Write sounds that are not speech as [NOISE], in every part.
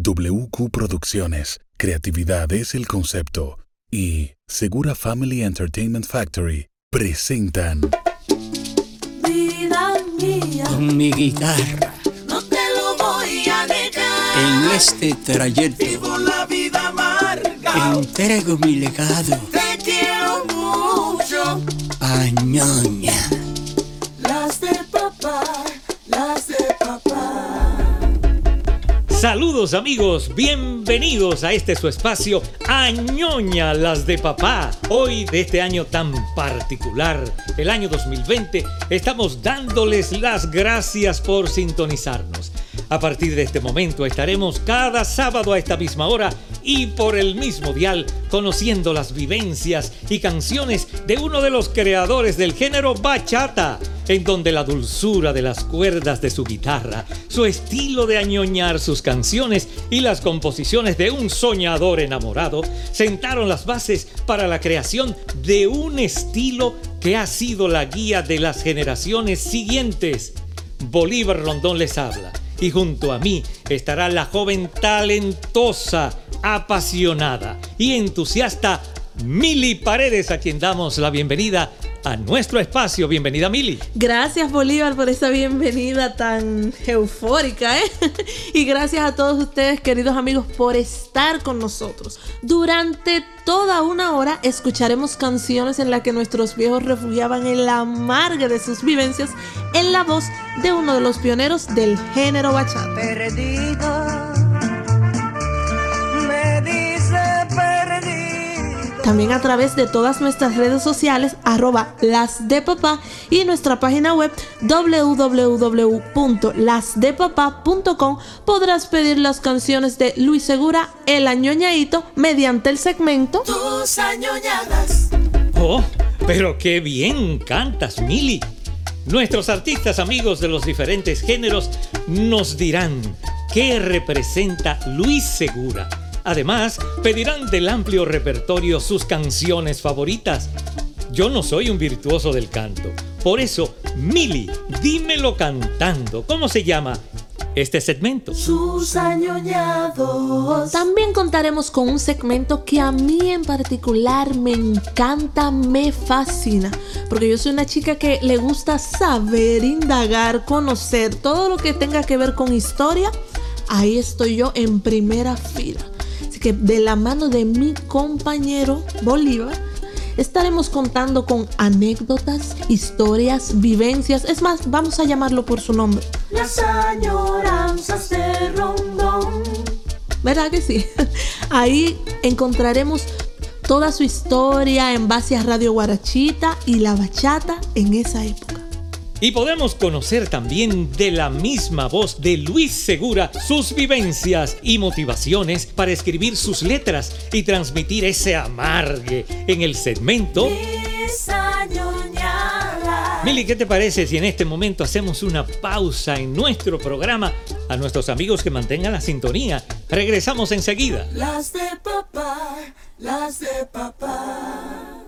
WQ Producciones, creatividad es el concepto, y Segura Family Entertainment Factory presentan. Vida mía, con mi guitarra. No te lo voy a negar. en este trayecto Vivo la vida amarga. entrego mi legado. Te quiero mucho. a Saludos amigos, bienvenidos a este su espacio Añoña las de papá. Hoy de este año tan particular, el año 2020, estamos dándoles las gracias por sintonizarnos. A partir de este momento estaremos cada sábado a esta misma hora y por el mismo dial conociendo las vivencias y canciones de uno de los creadores del género bachata, en donde la dulzura de las cuerdas de su guitarra, su estilo de añoñar sus canciones y las composiciones de un soñador enamorado sentaron las bases para la creación de un estilo que ha sido la guía de las generaciones siguientes. Bolívar Rondón les habla y junto a mí estará la joven talentosa, apasionada y entusiasta Mili Paredes, a quien damos la bienvenida a nuestro espacio. Bienvenida, Mili. Gracias Bolívar por esa bienvenida tan eufórica, ¿eh? [LAUGHS] Y gracias a todos ustedes, queridos amigos, por estar con nosotros. Durante toda una hora escucharemos canciones en las que nuestros viejos refugiaban en la amarga de sus vivencias en la voz de uno de los pioneros del género bachata. Perdido, También a través de todas nuestras redes sociales, arroba las de papá y nuestra página web www.lasdepapá.com podrás pedir las canciones de Luis Segura, El Añoñadito, mediante el segmento Tus añoñadas. Oh, pero qué bien cantas, Mili. Nuestros artistas amigos de los diferentes géneros nos dirán qué representa Luis Segura. Además, pedirán del amplio repertorio sus canciones favoritas. Yo no soy un virtuoso del canto. Por eso, Mili, dímelo cantando. ¿Cómo se llama este segmento? Sus añoñados. También contaremos con un segmento que a mí en particular me encanta, me fascina, porque yo soy una chica que le gusta saber, indagar, conocer todo lo que tenga que ver con historia. Ahí estoy yo en primera fila. Que de la mano de mi compañero Bolívar, estaremos contando con anécdotas, historias, vivencias. Es más, vamos a llamarlo por su nombre. Las añoranzas de Rondón. ¿Verdad que sí? [LAUGHS] Ahí encontraremos toda su historia en base a Radio Guarachita y la bachata en esa época. Y podemos conocer también de la misma voz de Luis Segura sus vivencias y motivaciones para escribir sus letras y transmitir ese amargue en el segmento. Mili, ¿qué te parece si en este momento hacemos una pausa en nuestro programa? A nuestros amigos que mantengan la sintonía. Regresamos enseguida. Las de papá, las de papá.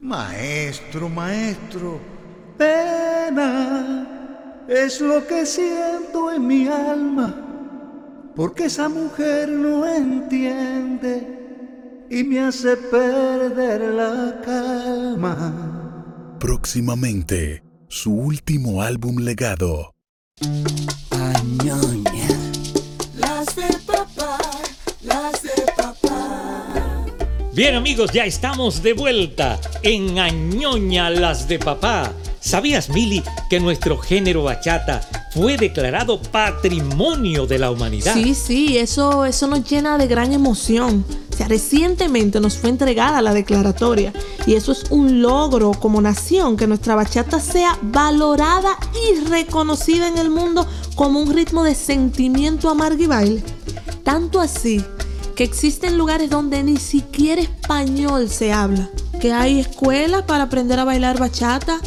Maestro, maestro, pena es lo que siento en mi alma, porque esa mujer no entiende y me hace perder la calma. próximamente su último álbum legado. A Bien amigos, ya estamos de vuelta en Añoña las de papá. ¿Sabías, Mili, que nuestro género bachata fue declarado patrimonio de la humanidad? Sí, sí, eso, eso nos llena de gran emoción. O sea, recientemente nos fue entregada la declaratoria y eso es un logro como nación que nuestra bachata sea valorada y reconocida en el mundo como un ritmo de sentimiento amargo. Tanto así que existen lugares donde ni siquiera español se habla, que hay escuelas para aprender a bailar bachata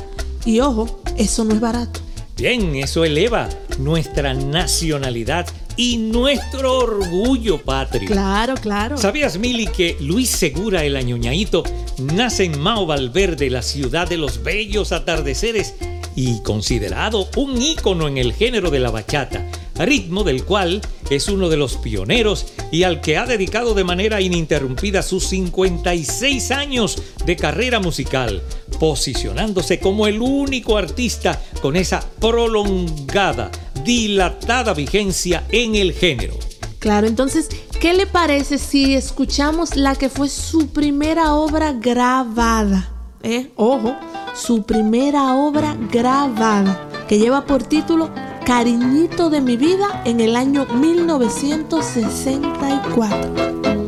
y ojo, eso no es barato. Bien, eso eleva nuestra nacionalidad y nuestro orgullo patrio. Claro, claro. ¿Sabías, Mili, que Luis Segura el Añoñaíto nace en Mao Valverde, la ciudad de los bellos atardeceres y considerado un ícono en el género de la bachata? Ritmo del cual es uno de los pioneros y al que ha dedicado de manera ininterrumpida sus 56 años de carrera musical, posicionándose como el único artista con esa prolongada, dilatada vigencia en el género. Claro, entonces, ¿qué le parece si escuchamos la que fue su primera obra grabada? ¿Eh? Ojo, su primera obra grabada, que lleva por título Cariñito de mi vida en el año 1964.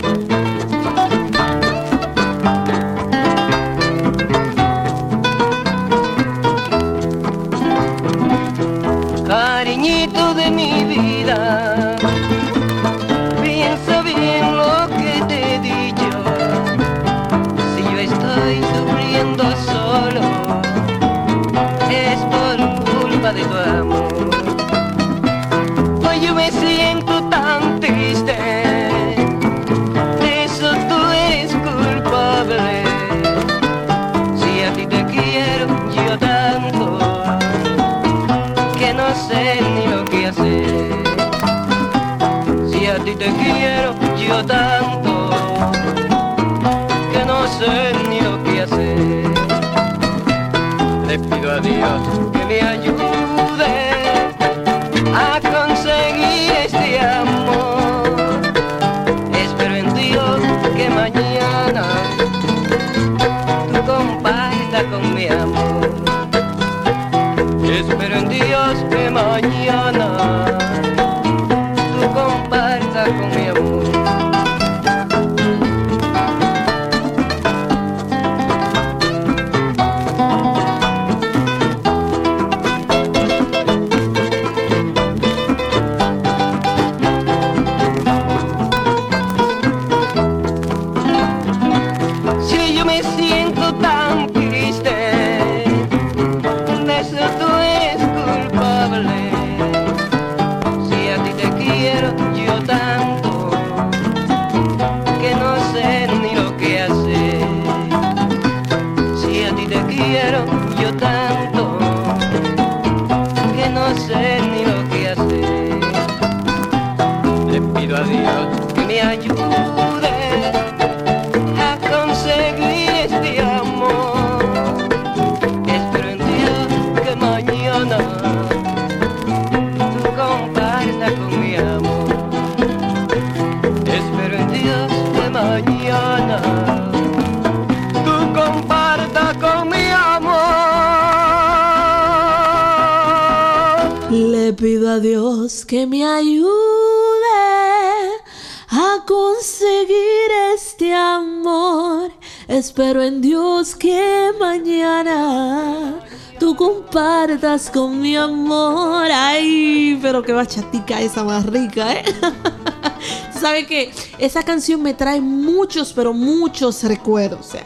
Con mi amor. Ay, pero qué bachatica esa más rica, ¿eh? [LAUGHS] Tú sabes que esa canción me trae muchos, pero muchos recuerdos. O sea,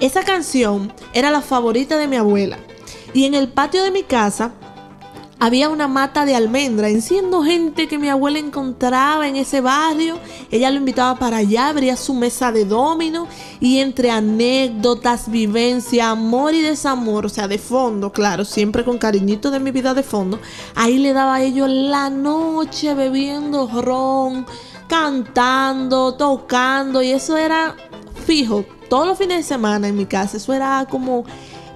esa canción era la favorita de mi abuela. Y en el patio de mi casa había una mata de almendra, en siendo gente que mi abuela encontraba en ese barrio. Ella lo invitaba para allá, abría su mesa de domino y entre anécdotas, vivencia, amor y desamor, o sea, de fondo, claro, siempre con cariñito de mi vida de fondo, ahí le daba a ellos la noche bebiendo ron, cantando, tocando y eso era fijo, todos los fines de semana en mi casa, eso era como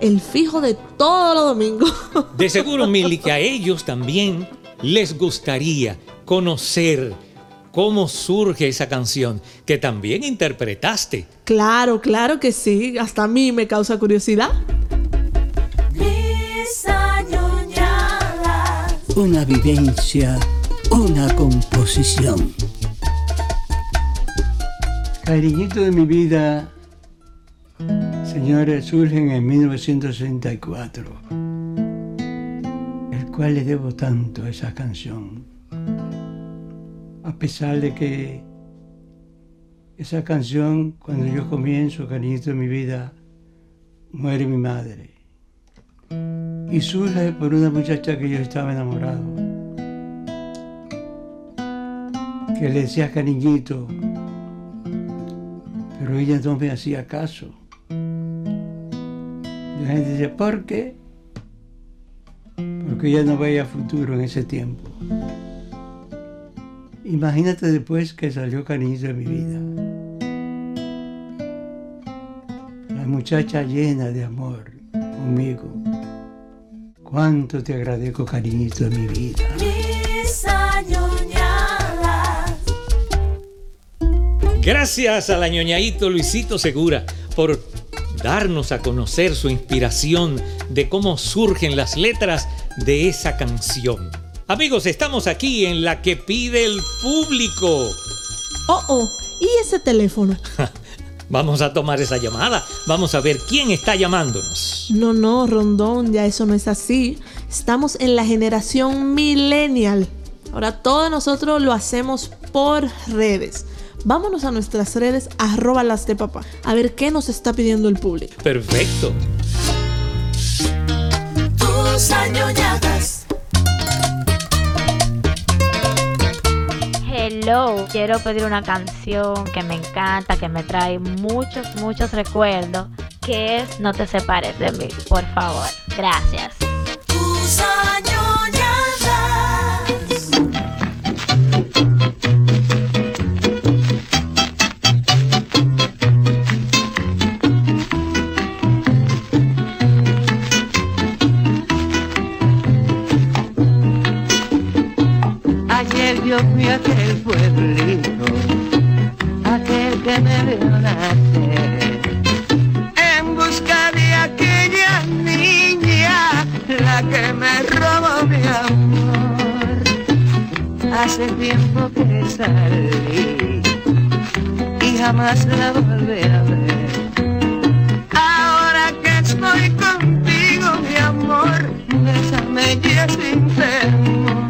el fijo de todos los domingos. De seguro, Mili, que a ellos también les gustaría conocer cómo surge esa canción que también interpretaste. Claro, claro que sí. Hasta a mí me causa curiosidad. Una vivencia, una composición. Cariñito de mi vida, señores, surgen en 1964, el cual le debo tanto a esa canción. A pesar de que esa canción, cuando yo comienzo, Cariñito de mi vida, muere mi madre. Y surge por una muchacha que yo estaba enamorado, que le decía cariñito, pero ella no me hacía caso. La gente dice, ¿por qué? Porque ella no veía futuro en ese tiempo. Imagínate después que salió Cariñito de mi vida. La muchacha llena de amor conmigo. Cuánto te agradezco, cariñito de mi vida. Gracias a la ñoñaito Luisito Segura por darnos a conocer su inspiración de cómo surgen las letras de esa canción. Amigos, estamos aquí en la que pide el público. Oh, oh, ¿y ese teléfono? [LAUGHS] Vamos a tomar esa llamada. Vamos a ver quién está llamándonos. No, no, Rondón, ya eso no es así. Estamos en la generación millennial. Ahora todos nosotros lo hacemos por redes. Vámonos a nuestras redes, arroba las de papá, a ver qué nos está pidiendo el público. Perfecto. Tus añoñadas. Quiero pedir una canción que me encanta, que me trae muchos, muchos recuerdos, que es No te separes de mí, por favor. Gracias. Fui a aquel pueblito, aquel que me vio nacer, en busca de aquella niña, la que me robó mi amor. Hace tiempo que salí y jamás la volví a ver. Ahora que estoy contigo, mi amor, bésame ya sin temor.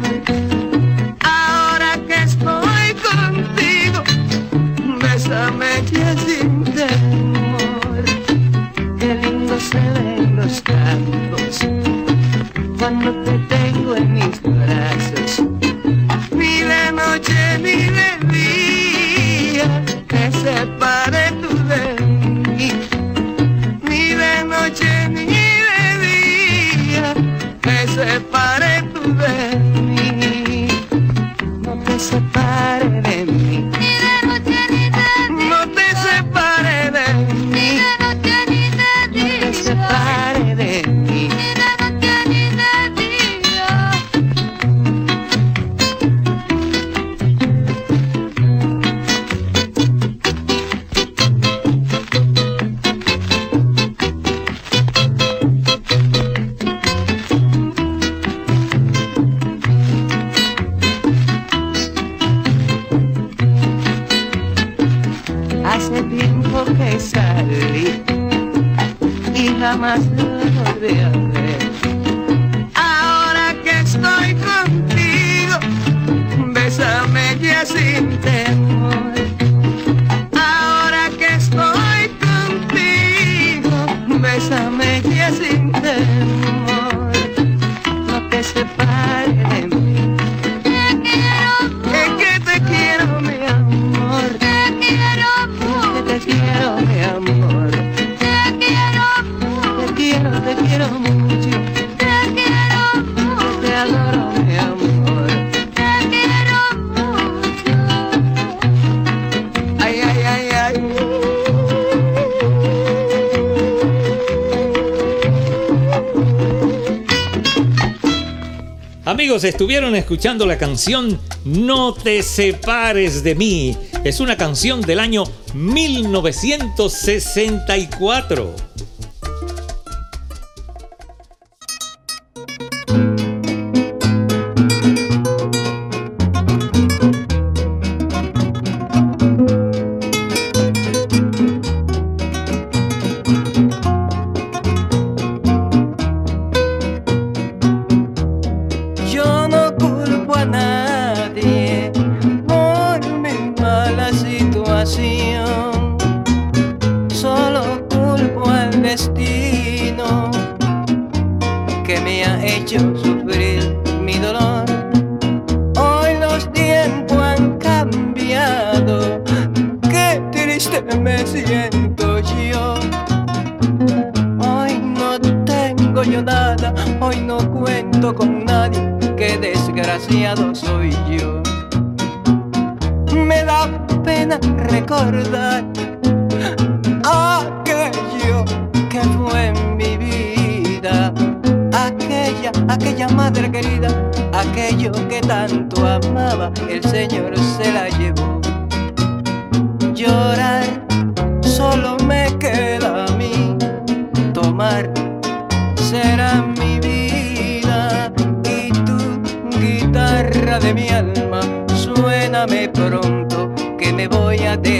Amigos, estuvieron escuchando la canción No te separes de mí. Es una canción del año 1964.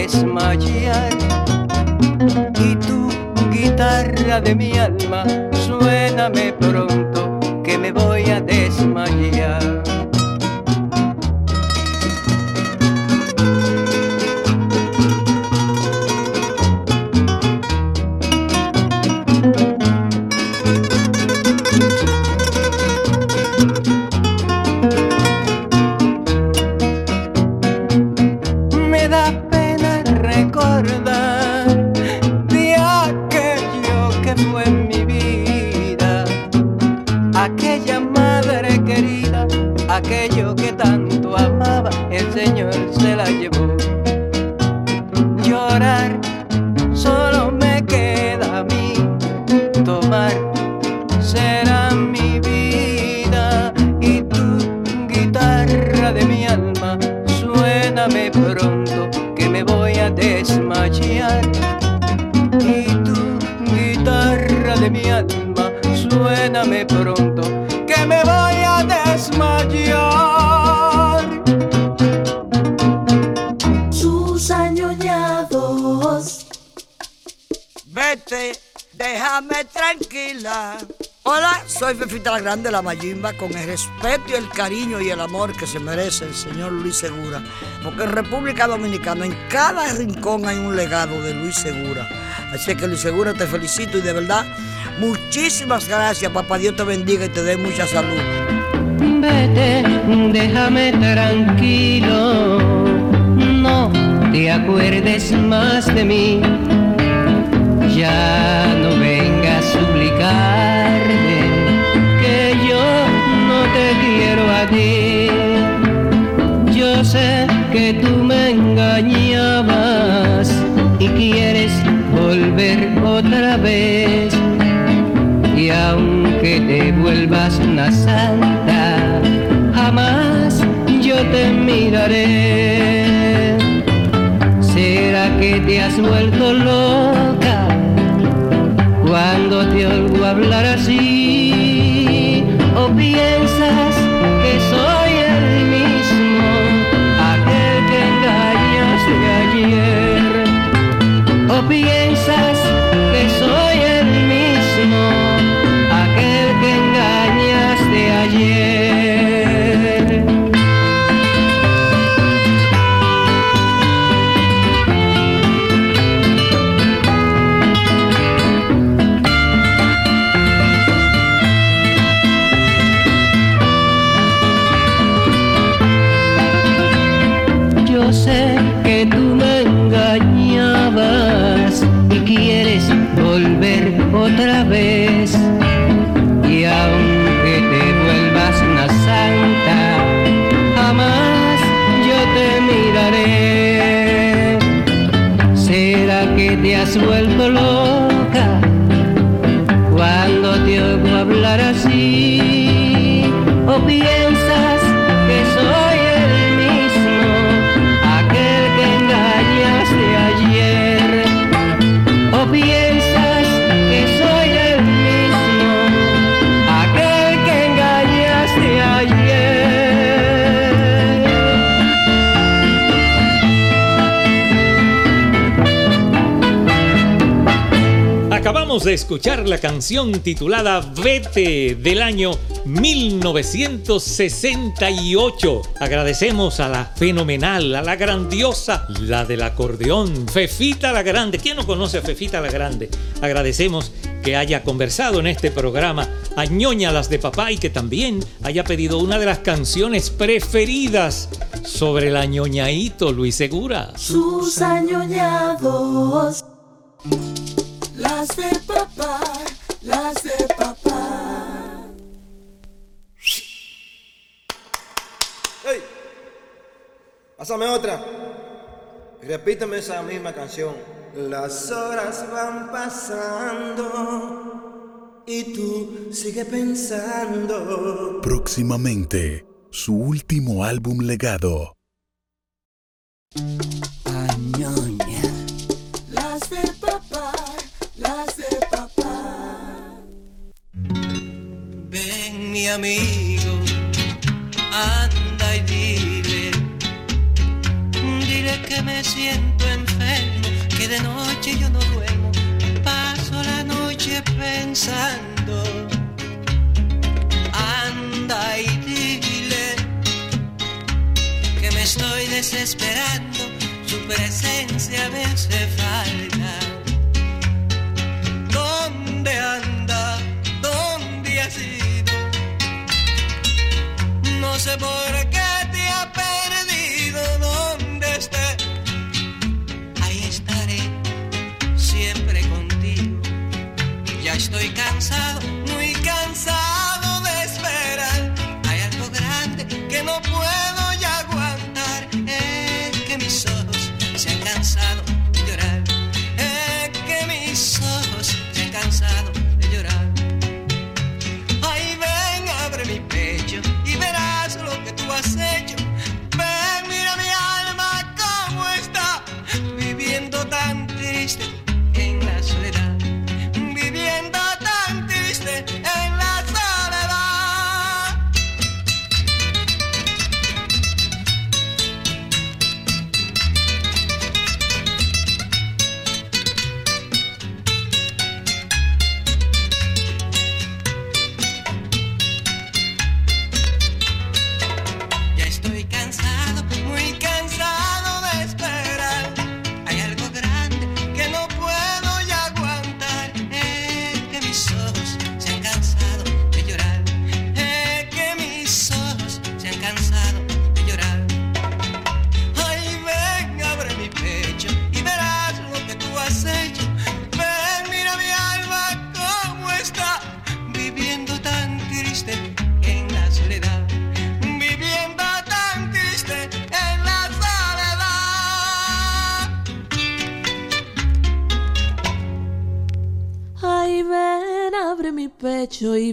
Desmayar. Y tu guitarra de mi alma, suéname pronto Mayimba, con el respeto y el cariño y el amor que se merece el señor Luis Segura. Porque en República Dominicana, en cada rincón hay un legado de Luis Segura. Así que Luis Segura te felicito y de verdad, muchísimas gracias. Papá Dios te bendiga y te dé mucha salud. Vete, déjame tranquilo, no te acuerdes más de mí. Ya Yo sé que tú me engañabas y quieres volver otra vez. Y aunque te vuelvas una santa, jamás yo te miraré. ¿Será que te has vuelto loca cuando te oigo hablar ¿Será que te has vuelto loca cuando te oigo hablar así? ¿O De escuchar la canción titulada Vete del año 1968. Agradecemos a la fenomenal, a la grandiosa, la del acordeón, Fefita la Grande. ¿Quién no conoce a Fefita la Grande? Agradecemos que haya conversado en este programa a Ñoña las de papá y que también haya pedido una de las canciones preferidas sobre la ñoñaíto Luis Segura. Sus añoñados. Las de Pásame otra. Repíteme esa misma canción. Las horas van pasando y tú sigues pensando. Próximamente, su último álbum legado. Añoña. Mi amigo, anda y dile, dile que me siento enfermo, que de noche yo no duermo, paso la noche pensando. Anda y dile que me estoy desesperando, su presencia me hace falta. ¿Dónde anda? ¿Dónde ido? No sé por qué te ha perdido. ¿Dónde esté? Ahí estaré, siempre contigo. Ya estoy cansado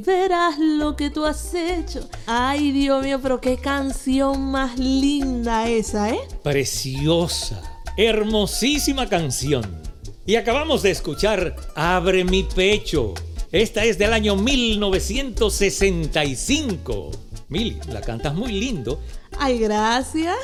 verás lo que tú has hecho. Ay, Dios mío, pero qué canción más linda esa, ¿eh? Preciosa, hermosísima canción. Y acabamos de escuchar Abre mi pecho. Esta es del año 1965. Mili, la cantas muy lindo. Ay, gracias.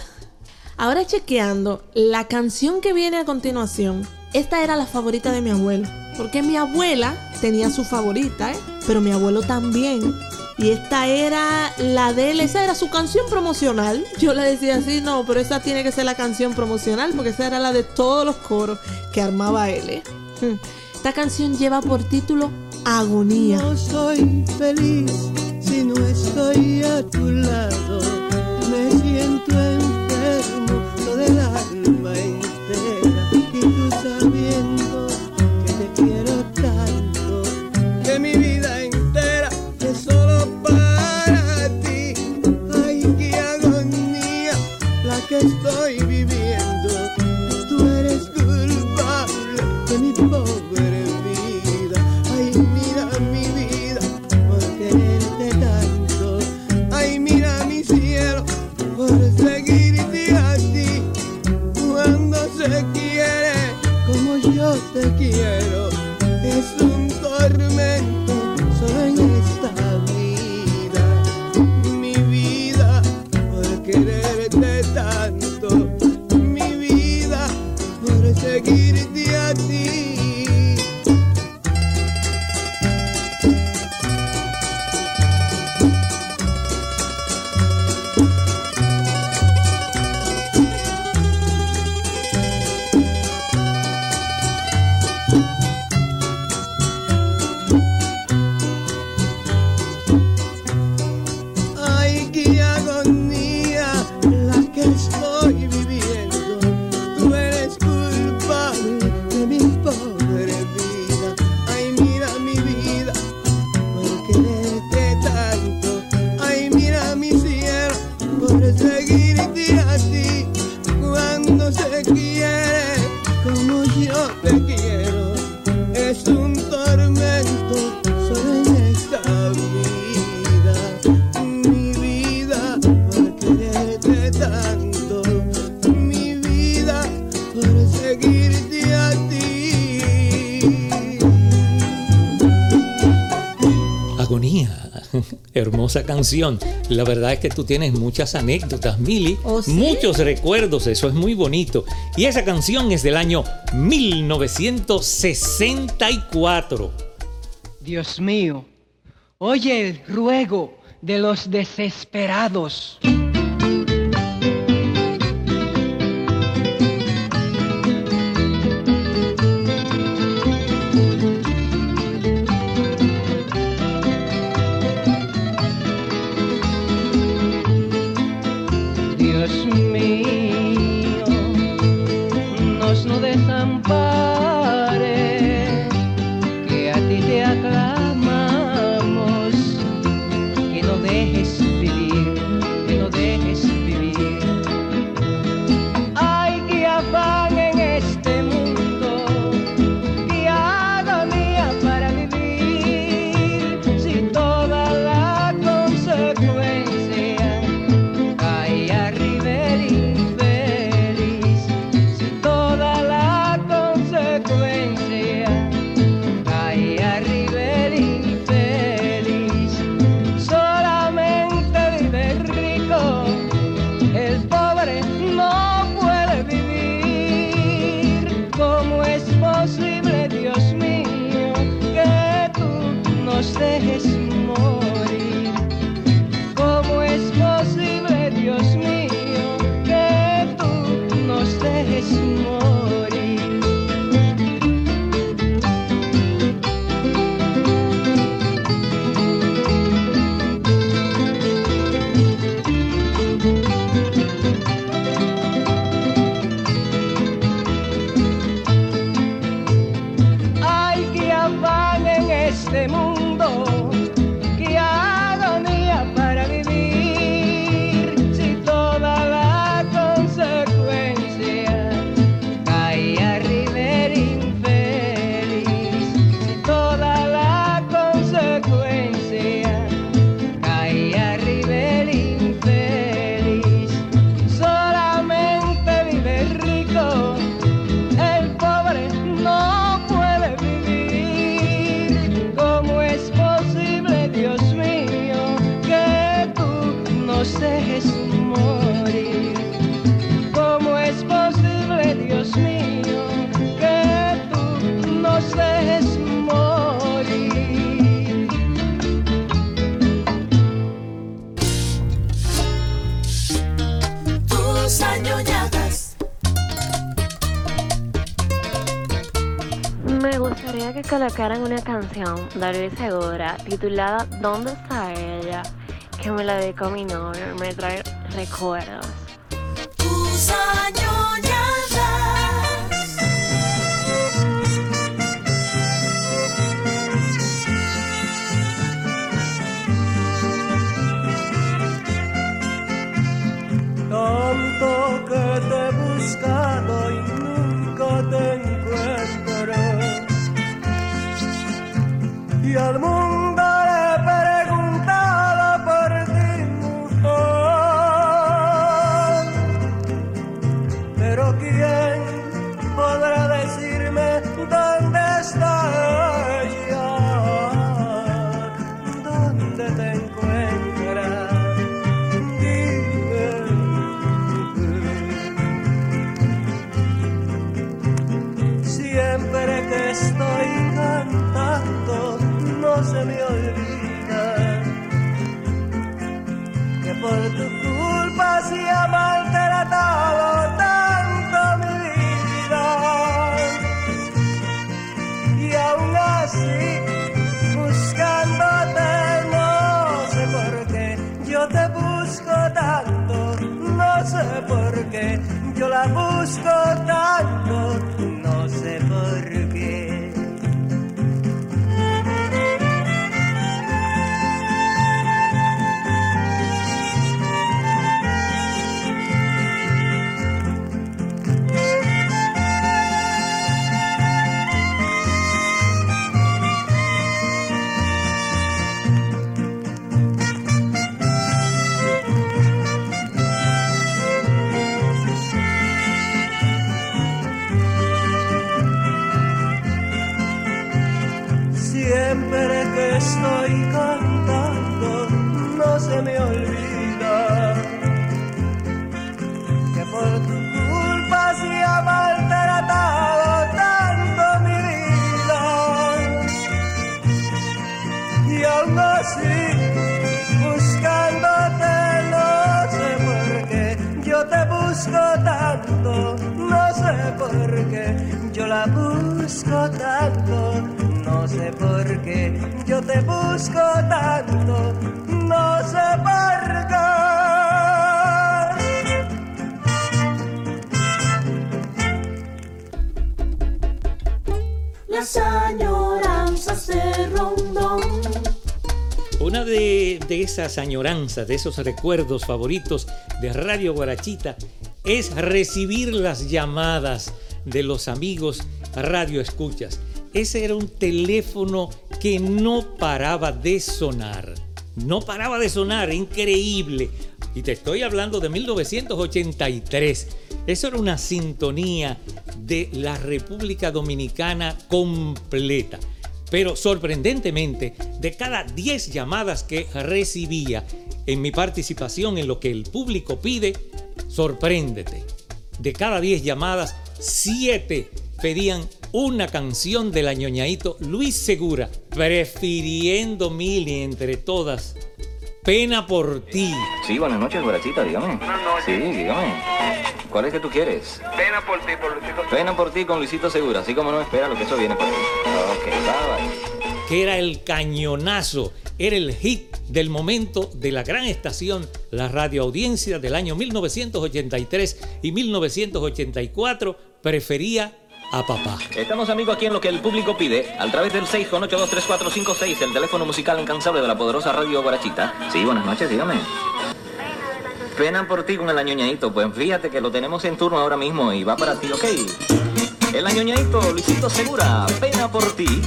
Ahora chequeando la canción que viene a continuación. Esta era la favorita de mi abuelo. Porque mi abuela tenía su favorita, ¿eh? Pero mi abuelo también. Y esta era la de él, esa era su canción promocional. Yo le decía así, no, pero esa tiene que ser la canción promocional porque esa era la de todos los coros que armaba él. ¿eh? Hmm. Esta canción lleva por título Agonía. No soy feliz si no estoy a tu lado. Me siento Hermosa canción. La verdad es que tú tienes muchas anécdotas, Mili. Muchos recuerdos, eso es muy bonito. Y esa canción es del año 1964. Dios mío, oye el ruego de los desesperados. Colocaran una canción de Luis Segura titulada ¿Dónde está ella? que me la dedicó mi novio me trae recuerdos. Pero busco tanto, no sé por qué. Yo la busco tanto, no sé por qué. Yo te busco tanto, no sé por qué. Años. Una de, esas añoranzas, de esos recuerdos favoritos de Radio Guarachita es recibir las llamadas de los amigos Radio Escuchas. Ese era un teléfono que no paraba de sonar. No paraba de sonar, increíble. Y te estoy hablando de 1983. Eso era una sintonía de la República Dominicana completa. Pero sorprendentemente, de cada 10 llamadas que recibía en mi participación en lo que el público pide, sorpréndete. De cada 10 llamadas, 7 pedían una canción del añoñadito Luis Segura, prefiriendo Mili entre todas. Pena por ti. Sí, buenas noches, Guarachita, dígame. Sí, dígame. ¿Cuál es que tú quieres? Pena por ti, por Luisito. Pena por ti con Luisito Segura, así como no espera lo que eso viene por ahí. Ok, bye, bye. Que era el cañonazo, era el hit del momento de la gran estación, la radioaudiencia del año 1983 y 1984 prefería a papá. Estamos amigos aquí en lo que el público pide, a través del 618234556, el teléfono musical incansable de la poderosa radio Guarachita. Sí, buenas noches, dígame. Pena por ti con el añoñadito, pues fíjate que lo tenemos en turno ahora mismo y va para ti, ok. El añoñadito, Luisito Segura, pena por ti.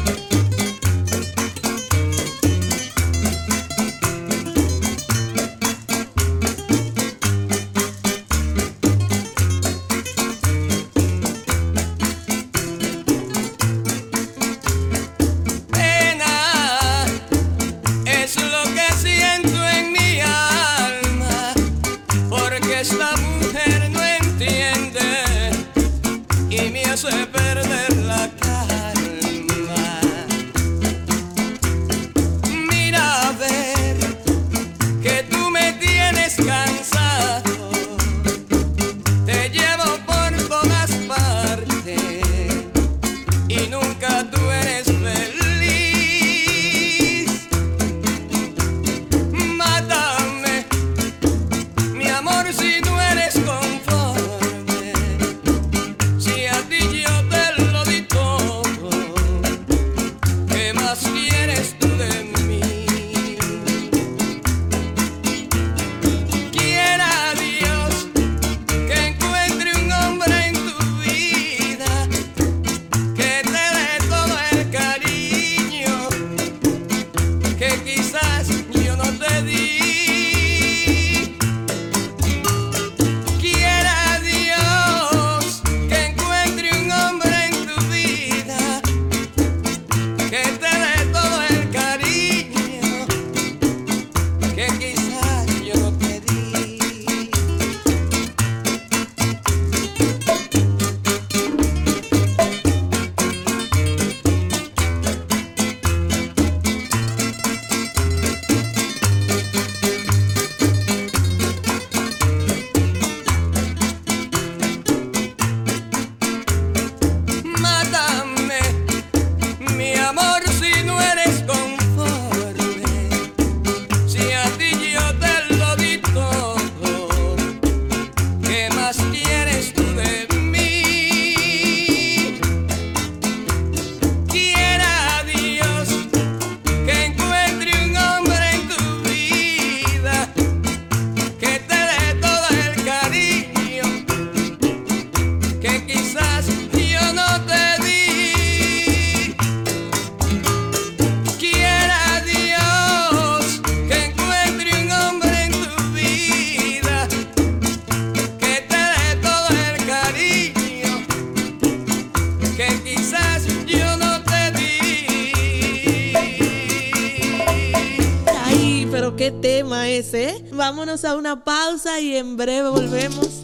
Vámonos a una pausa y en breve volvemos.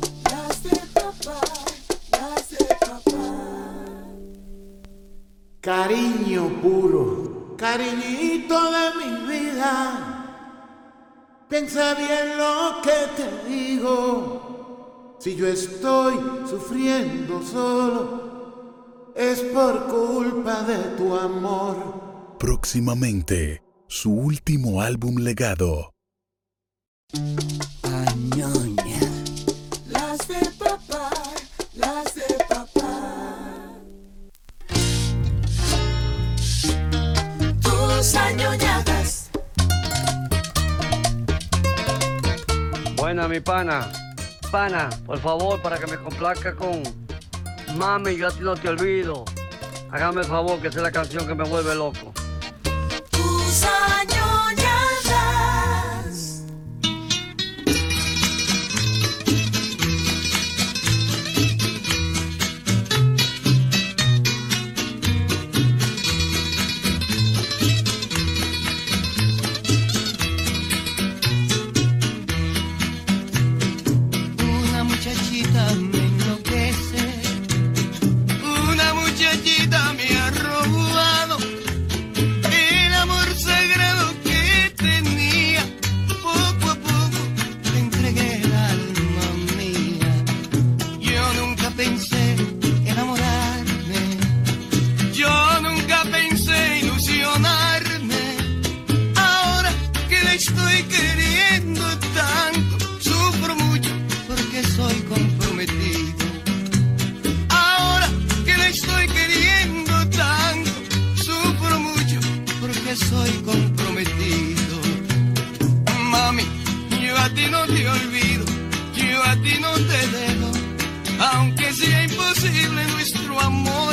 Cariño puro, cariñito de mi vida. Piensa bien lo que te digo. Si yo estoy sufriendo solo, es por culpa de tu amor. Próximamente, su último álbum legado. Añoña. Las de papá, las de papá. Tus añoñadas. Buena, mi pana. Pana, por favor, para que me complazca con Mami, yo a ti no te olvido. Hágame el favor, que esa es la canción que me vuelve loco. Aunque sea imposible nuestro amor.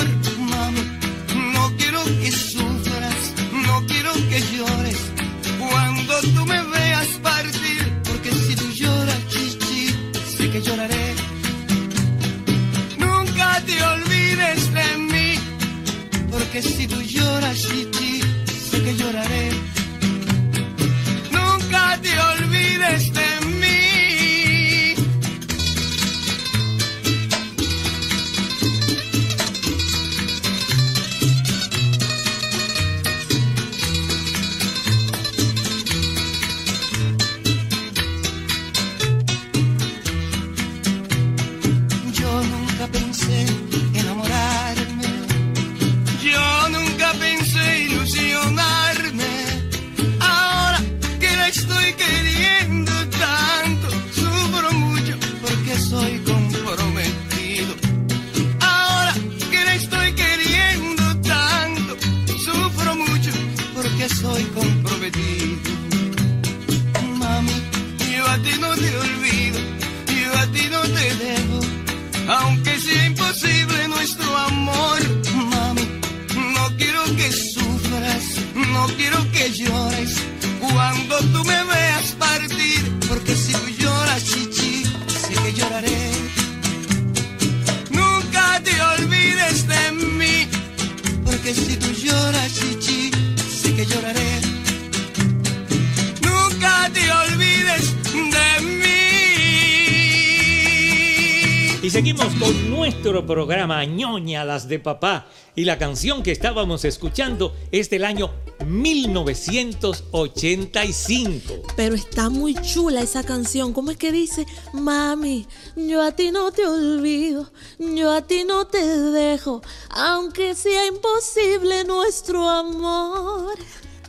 Y seguimos con nuestro programa ñoña las de papá. Y la canción que estábamos escuchando es del año 1985. Pero está muy chula esa canción. ¿Cómo es que dice? Mami, yo a ti no te olvido, yo a ti no te dejo, aunque sea imposible nuestro amor.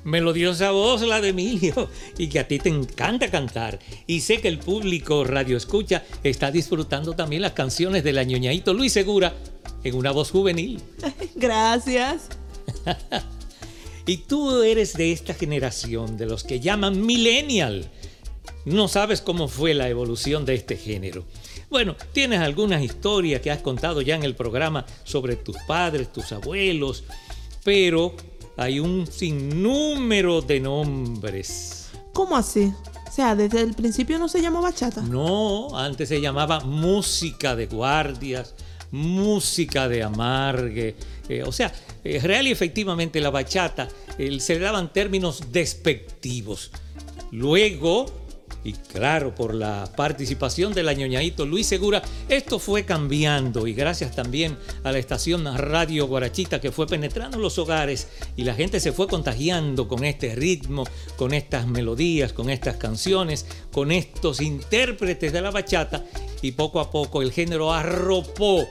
Melodiosa voz la de Emilio y que a ti te encanta cantar. Y sé que el público radio escucha está disfrutando también las canciones del añoñadito Luis Segura en una voz juvenil. [LAUGHS] Gracias. [LAUGHS] Y tú eres de esta generación, de los que llaman millennial. No sabes cómo fue la evolución de este género. Bueno, tienes algunas historias que has contado ya en el programa sobre tus padres, tus abuelos, pero hay un sinnúmero de nombres. ¿Cómo así? O sea, desde el principio no se llamó bachata. No, antes se llamaba música de guardias, música de amargue. eh, o sea, eh, real y efectivamente la bachata eh, se le daban términos despectivos. Luego, y claro, por la participación del añoñadito Luis Segura, esto fue cambiando y gracias también a la estación Radio Guarachita que fue penetrando los hogares y la gente se fue contagiando con este ritmo, con estas melodías, con estas canciones, con estos intérpretes de la bachata y poco a poco el género arropó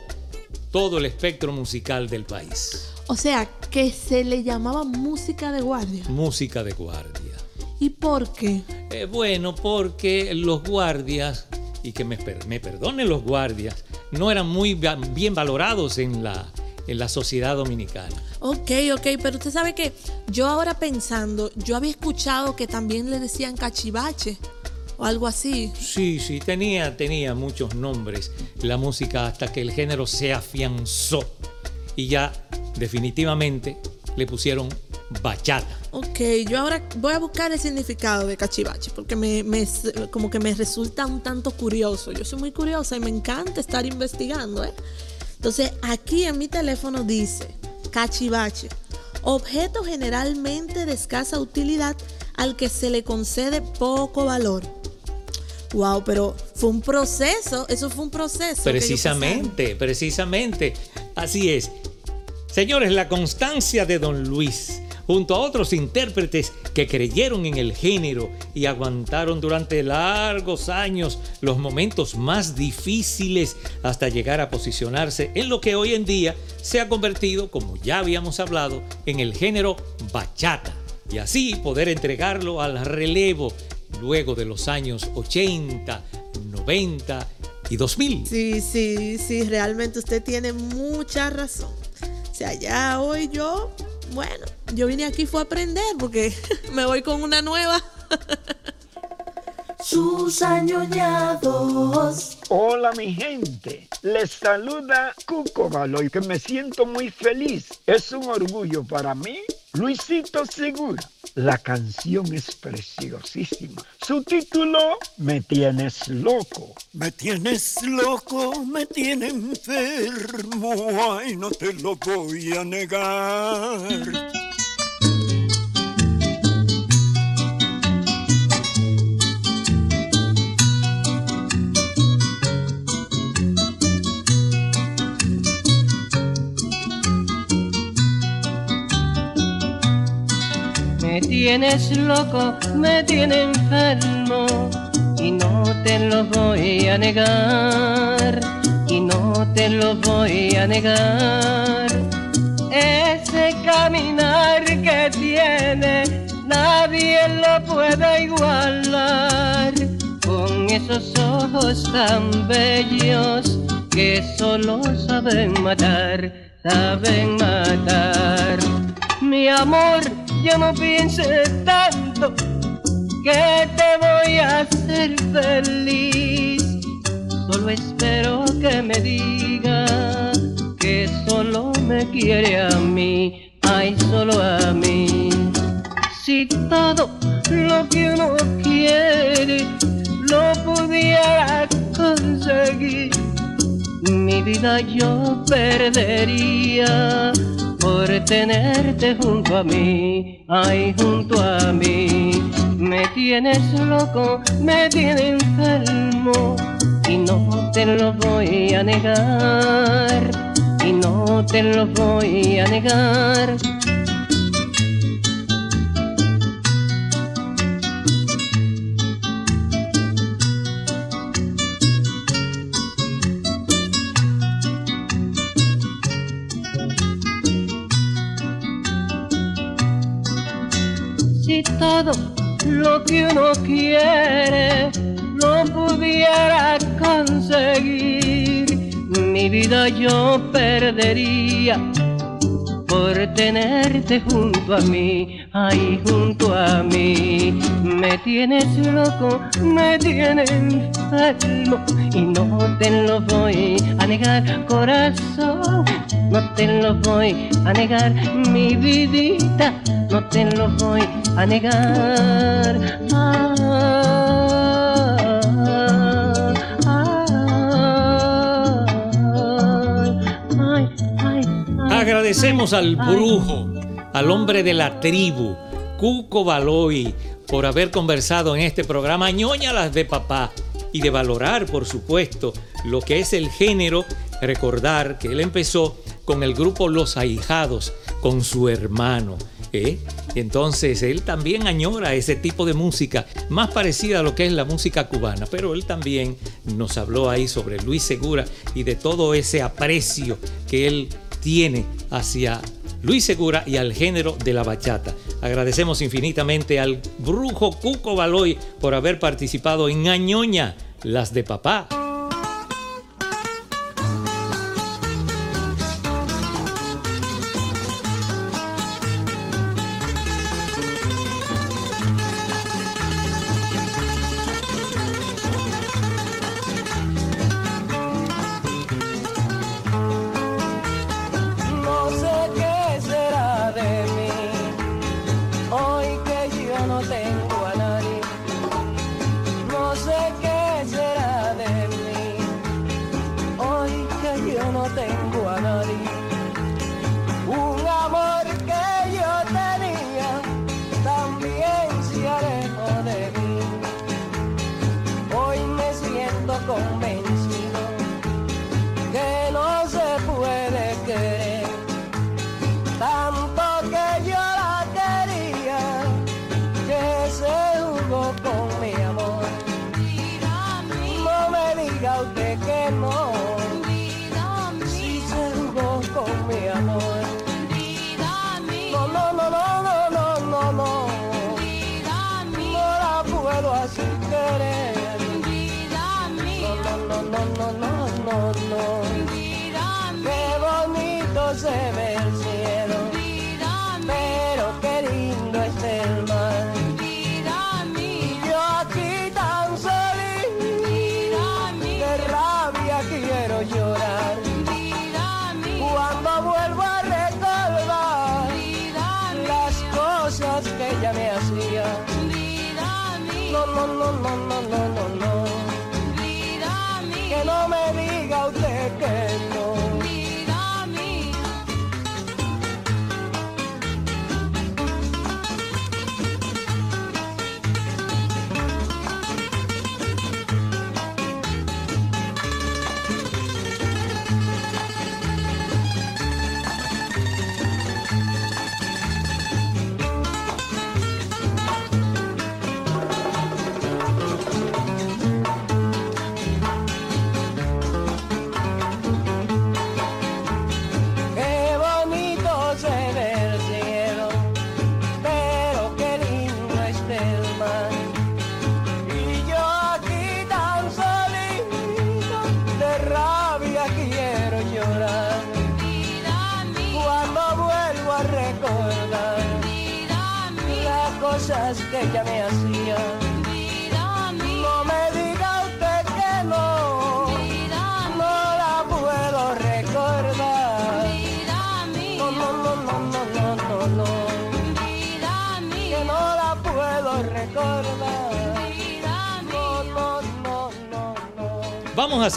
todo el espectro musical del país. O sea, que se le llamaba música de guardia. Música de guardia. ¿Y por qué? Eh, bueno, porque los guardias, y que me, me perdonen los guardias, no eran muy bien valorados en la, en la sociedad dominicana. Ok, ok, pero usted sabe que yo ahora pensando, yo había escuchado que también le decían cachivache o algo así. Sí, sí, tenía, tenía muchos nombres la música hasta que el género se afianzó y ya definitivamente le pusieron bachata. Ok, yo ahora voy a buscar el significado de cachivache porque me, me- como que me resulta un tanto curioso. Yo soy muy curiosa y me encanta estar investigando, ¿eh? Entonces, aquí en mi teléfono dice cachivache, objeto generalmente de escasa utilidad al que se le concede poco valor. Wow, pero fue un proceso, eso fue un proceso. Precisamente, precisamente. Así es. Señores, la constancia de Don Luis, junto a otros intérpretes que creyeron en el género y aguantaron durante largos años los momentos más difíciles hasta llegar a posicionarse en lo que hoy en día se ha convertido, como ya habíamos hablado, en el género bachata. Y así poder entregarlo al relevo luego de los años 80, 90 y 2000. Sí, sí, sí, realmente usted tiene mucha razón. O sea, ya hoy yo, bueno, yo vine aquí fue a aprender porque [LAUGHS] me voy con una nueva. [LAUGHS] Sus añoñados. Hola mi gente, les saluda Cuco Galoy, que me siento muy feliz. Es un orgullo para mí. Luisito Segura, la canción es preciosísima. Su título, Me tienes loco. Me tienes loco, me tiene enfermo, ay, no te lo voy a negar. Tienes loco, me tienes enfermo y no te lo voy a negar, y no te lo voy a negar. Ese caminar que tiene nadie lo puede igualar, con esos ojos tan bellos que solo saben matar, saben matar. Mi amor, ya no pienses tanto que te voy a hacer feliz. Solo espero que me diga que solo me quiere a mí, ay, solo a mí. Si todo lo que uno quiere lo pudiera conseguir, mi vida yo perdería por tenerte junto a mí, ay, junto a mí. Me tienes loco, me tienes enfermo y no te lo voy a negar, y no te lo voy a negar. Todo lo que uno quiere lo pudiera conseguir, mi vida yo perdería por tenerte junto a mí, ay, junto a mí. Me tienes loco, me tienes enfermo y no te lo voy a negar, corazón. No te lo voy a negar, mi vidita, no te lo voy a negar. Ah, ay, ay, Agradecemos al brujo, al hombre de la tribu, Cuco Baloy, por haber conversado en este programa ñoña las de papá y de valorar, por supuesto, lo que es el género. Recordar que él empezó con el grupo Los Ahijados, con su hermano. ¿Eh? Entonces él también añora ese tipo de música, más parecida a lo que es la música cubana, pero él también nos habló ahí sobre Luis Segura y de todo ese aprecio que él tiene hacia Luis Segura y al género de la bachata. Agradecemos infinitamente al brujo Cuco Baloy por haber participado en Añoña, las de papá. legal, Tepepe.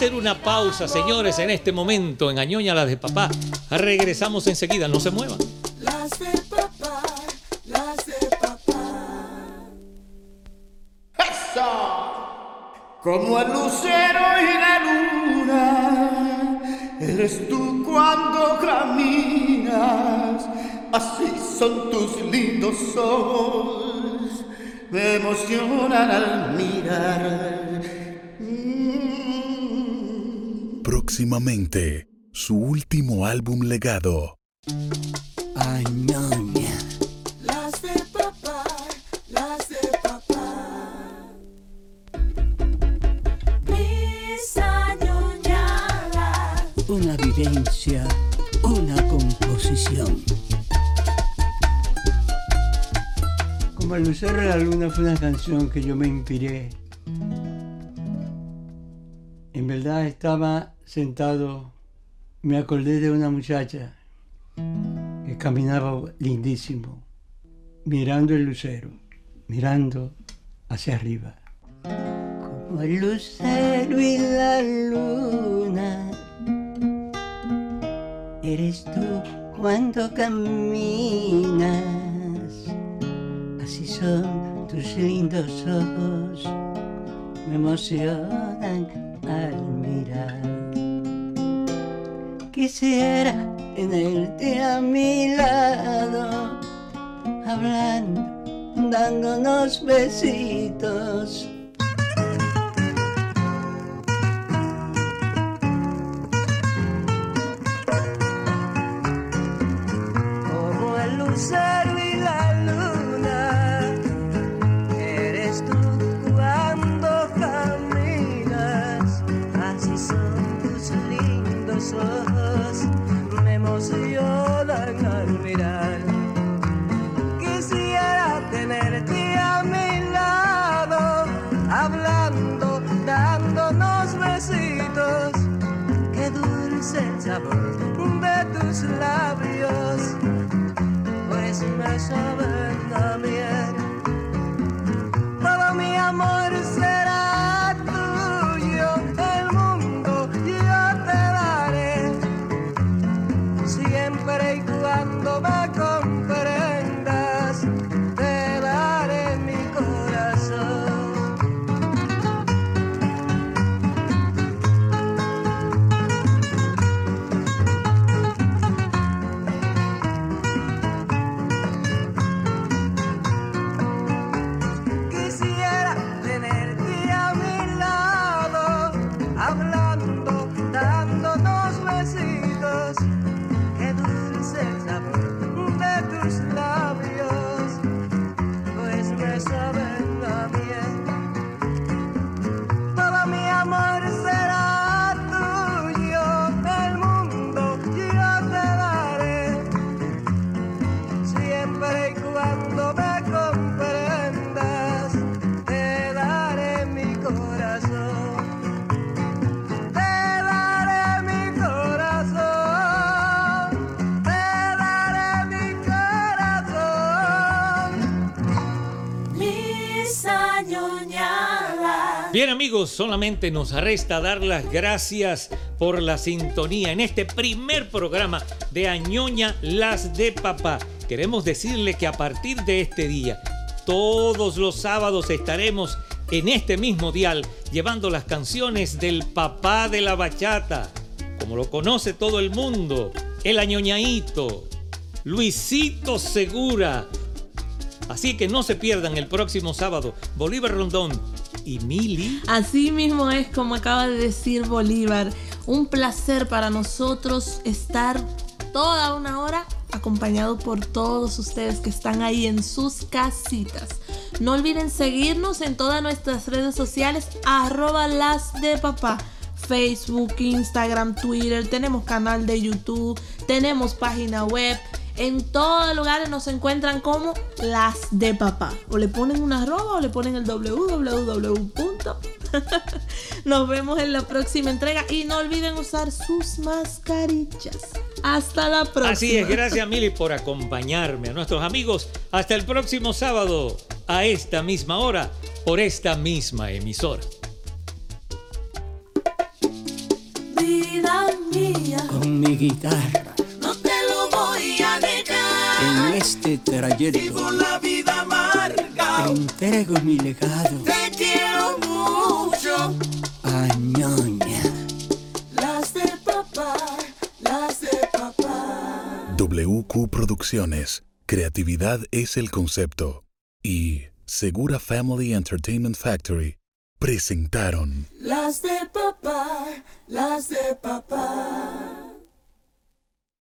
Hacer una pausa, señores, en este momento en Añoña las de papá. Regresamos enseguida, no se muevan. Las de papá, las de Como el lucero y la luna, eres tú cuando caminas, así son tus lindos ojos, me emocionan al mirar. Próximamente, su último álbum legado. Añoña. Las de papá, las de papá. Mis añoñadas. Una vivencia, una composición. Como el lucero de la luna fue una canción que yo me inspiré. En verdad estaba sentado, me acordé de una muchacha que caminaba lindísimo, mirando el lucero, mirando hacia arriba. Como el lucero y la luna, eres tú cuando caminas. Así son tus lindos ojos, me emocionan al mirar. Quisiera tenerte a mi lado hablando, dándonos besitos. Sabor de tus labios. Pues me saben solamente nos resta dar las gracias por la sintonía en este primer programa de Añoña Las de Papá. Queremos decirle que a partir de este día, todos los sábados estaremos en este mismo dial llevando las canciones del papá de la bachata, como lo conoce todo el mundo, el añoñaito, Luisito Segura. Así que no se pierdan el próximo sábado, Bolívar Rondón y. Así mismo es como acaba de decir Bolívar. Un placer para nosotros estar toda una hora acompañado por todos ustedes que están ahí en sus casitas. No olviden seguirnos en todas nuestras redes sociales, arroba las de papá. Facebook, Instagram, Twitter, tenemos canal de YouTube, tenemos página web. En todos lugares nos encuentran como las de papá. O le ponen una arroba o le ponen el www. [LAUGHS] Nos vemos en la próxima entrega y no olviden usar sus mascarillas. Hasta la próxima. Así es, gracias Mili por acompañarme, a nuestros amigos. Hasta el próximo sábado, a esta misma hora, por esta misma emisora. Vida mía, Con mi guitarra en este trayecto Por la vida amarga, te entrego mi legado te quiero mucho. a ñoña. Las de papá, las de papá. WQ Producciones. Creatividad es el concepto. Y Segura Family Entertainment Factory presentaron Las de papá, las de papá.